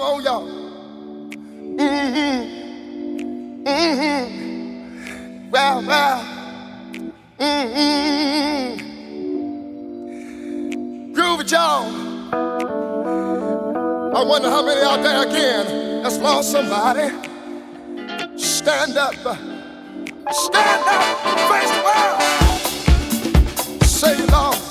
Come on, y'all. Mm-hmm. Mm-hmm. Wow, wow. Mm-hmm. Groove it, y'all. I wonder how many out there again has lost somebody. Stand up. Stand up. Face the world. Say it all.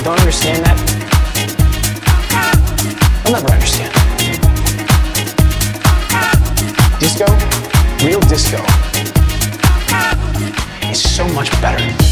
People don't understand that, they'll never understand. Disco, real disco, is so much better.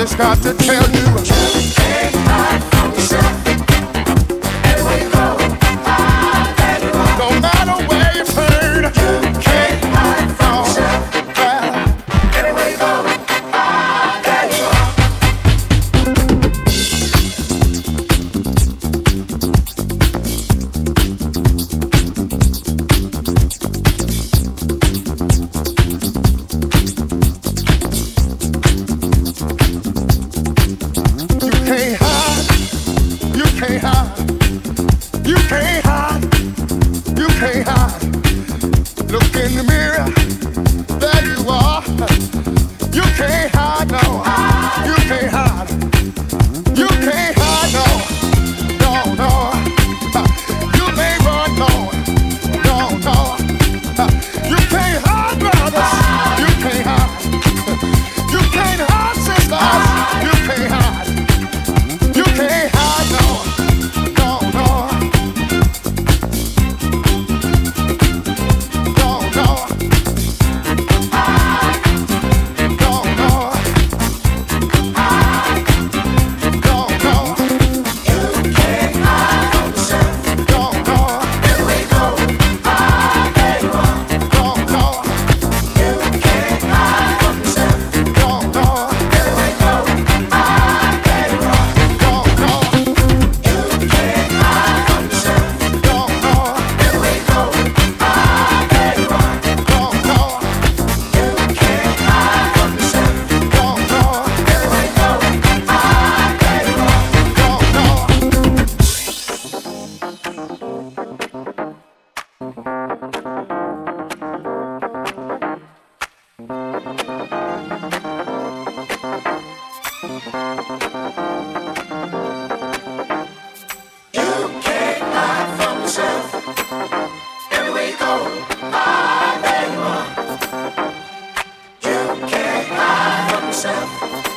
just got to tell you. Just can't hide from the sun. yourself.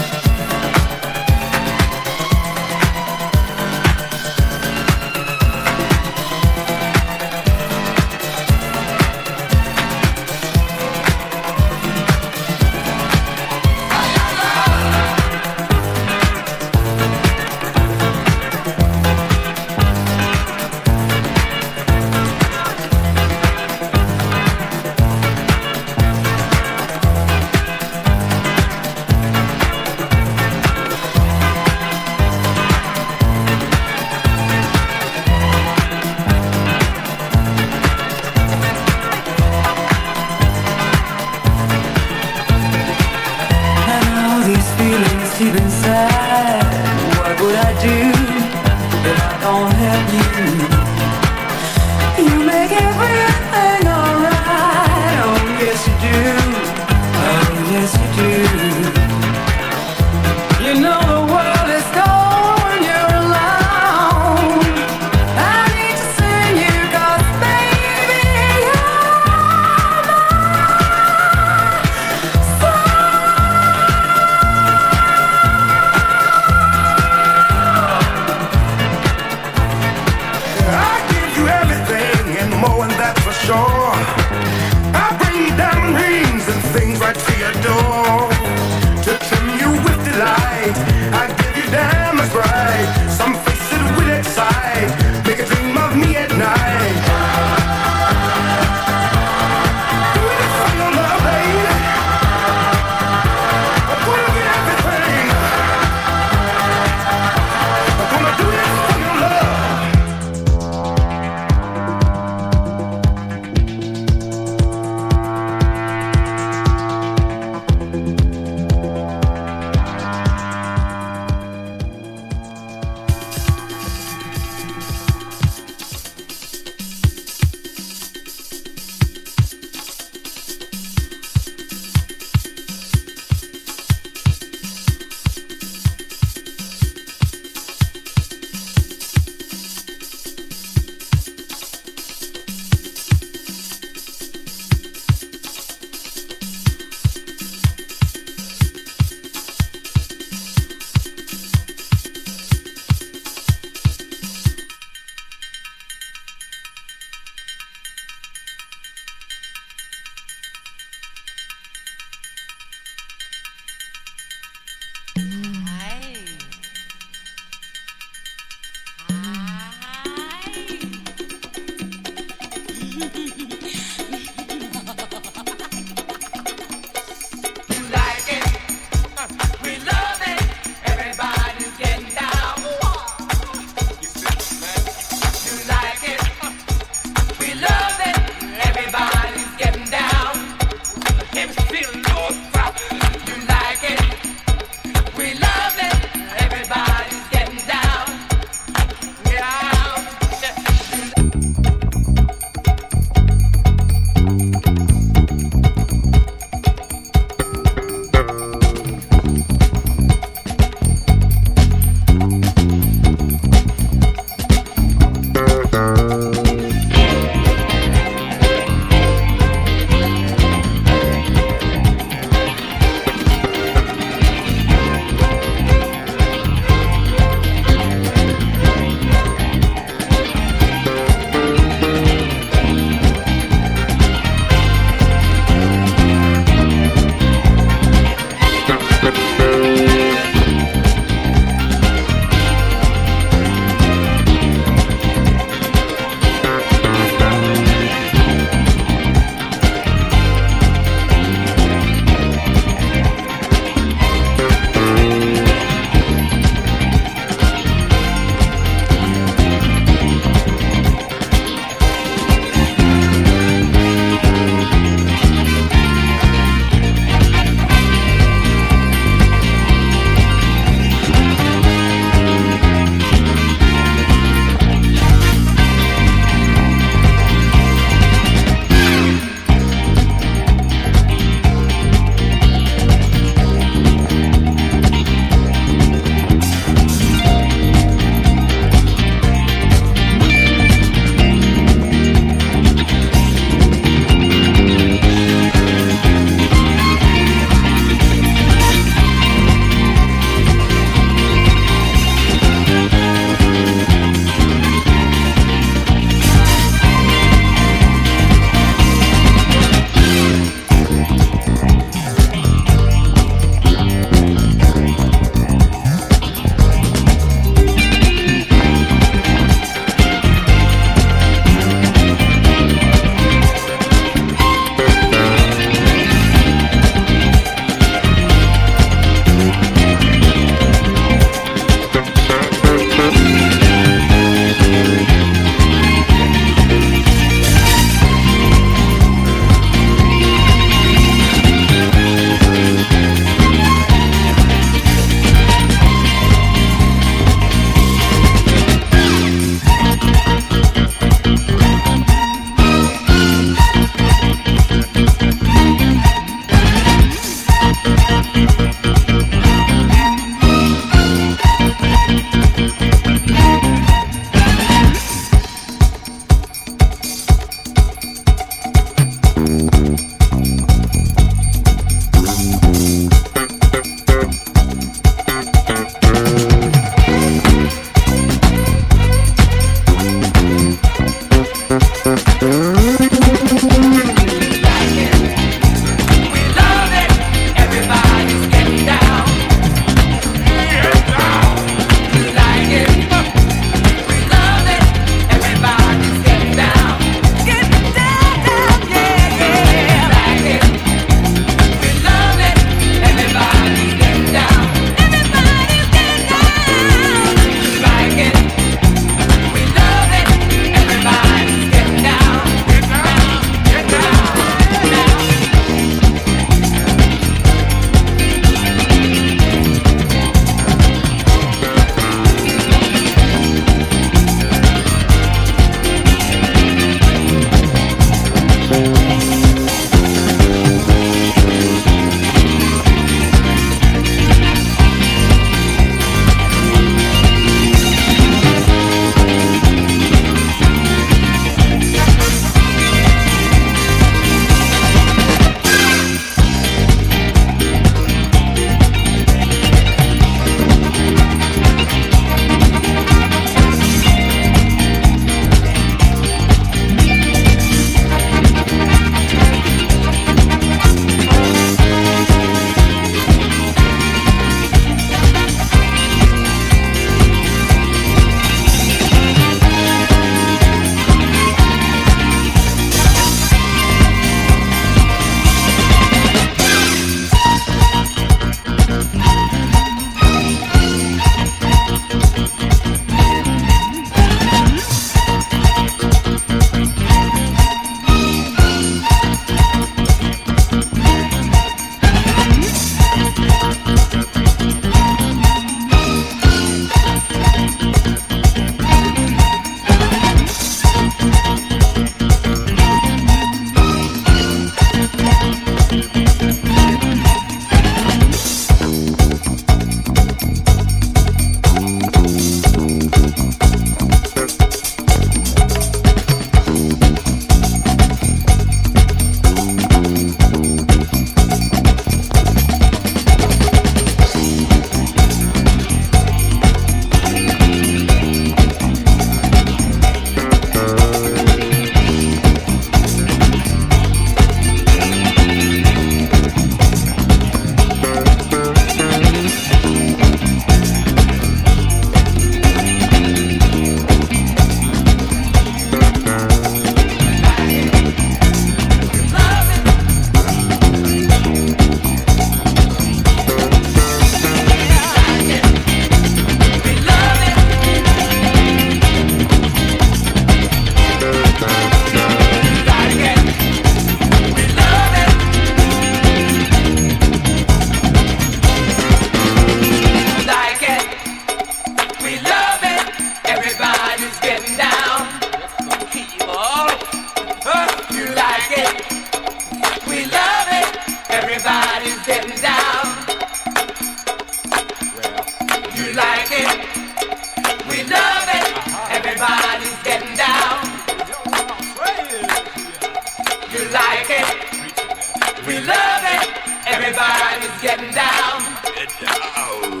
Get down. Get down.